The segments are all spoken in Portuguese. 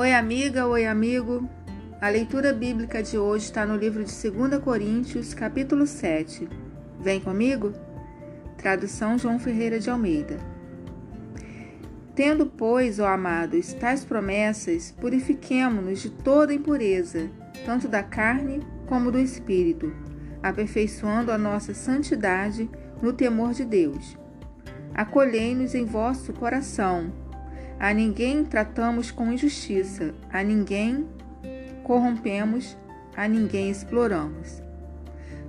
Oi, amiga, oi, amigo. A leitura bíblica de hoje está no livro de 2 Coríntios, capítulo 7. Vem comigo? Tradução João Ferreira de Almeida. Tendo, pois, ó amados, tais promessas, purifiquemo-nos de toda impureza, tanto da carne como do espírito, aperfeiçoando a nossa santidade no temor de Deus. Acolhei-nos em vosso coração. A ninguém tratamos com injustiça, a ninguém corrompemos, a ninguém exploramos.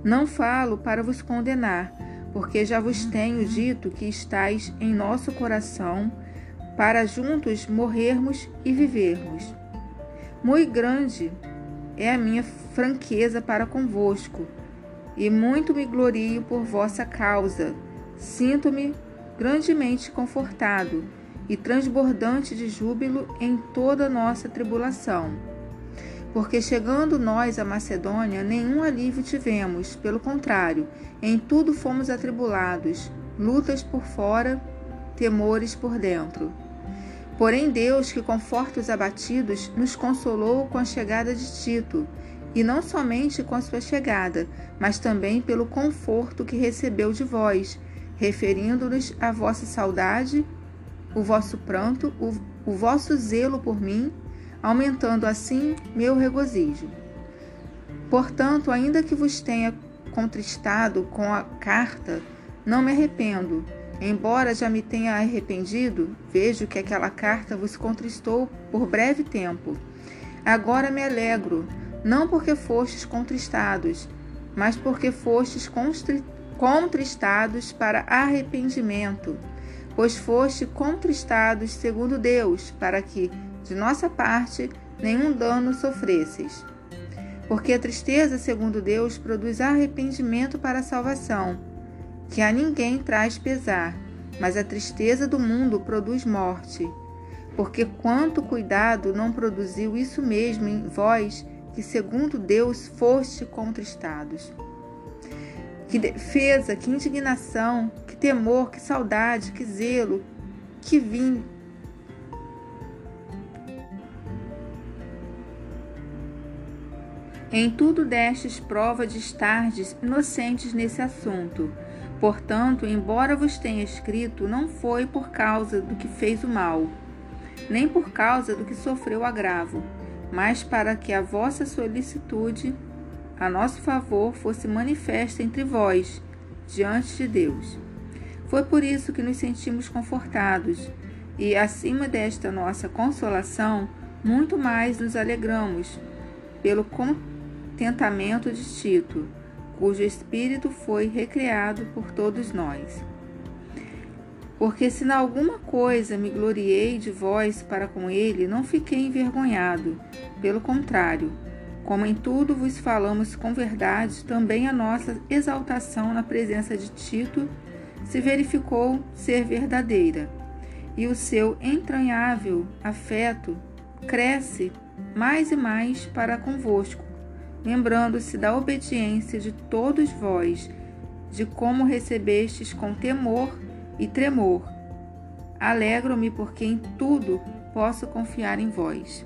Não falo para vos condenar, porque já vos tenho dito que estáis em nosso coração para juntos morrermos e vivermos. Muito grande é a minha franqueza para convosco, e muito me glorio por vossa causa. Sinto-me grandemente confortado e transbordante de júbilo em toda nossa tribulação. Porque chegando nós à Macedônia, nenhum alívio tivemos, pelo contrário, em tudo fomos atribulados, lutas por fora, temores por dentro. Porém, Deus, que conforta os abatidos, nos consolou com a chegada de Tito, e não somente com a sua chegada, mas também pelo conforto que recebeu de vós, referindo-nos à vossa saudade, o vosso pranto, o, o vosso zelo por mim, aumentando assim meu regozijo. Portanto, ainda que vos tenha contristado com a carta, não me arrependo. Embora já me tenha arrependido, vejo que aquela carta vos contristou por breve tempo. Agora me alegro, não porque fostes contristados, mas porque fostes contristados para arrependimento, pois foste contristados segundo Deus, para que, de nossa parte, nenhum dano sofresseis. Porque a tristeza, segundo Deus, produz arrependimento para a salvação, que a ninguém traz pesar, mas a tristeza do mundo produz morte. Porque quanto cuidado não produziu isso mesmo em vós, que segundo Deus foste contristados. Que defesa, que indignação, que temor, que saudade, que zelo, que vim. Em tudo destes prova de estardes inocentes nesse assunto. Portanto, embora vos tenha escrito, não foi por causa do que fez o mal, nem por causa do que sofreu agravo mas para que a vossa solicitude a nosso favor fosse manifesta entre vós, diante de Deus. Foi por isso que nos sentimos confortados, e acima desta nossa consolação, muito mais nos alegramos pelo contentamento de Tito, cujo espírito foi recriado por todos nós. Porque se na alguma coisa me gloriei de vós para com ele, não fiquei envergonhado. Pelo contrário, como em tudo vos falamos com verdade, também a nossa exaltação na presença de Tito se verificou ser verdadeira, e o seu entranhável afeto cresce mais e mais para convosco, lembrando-se da obediência de todos vós, de como recebestes com temor e tremor. Alegro-me porque em tudo posso confiar em vós.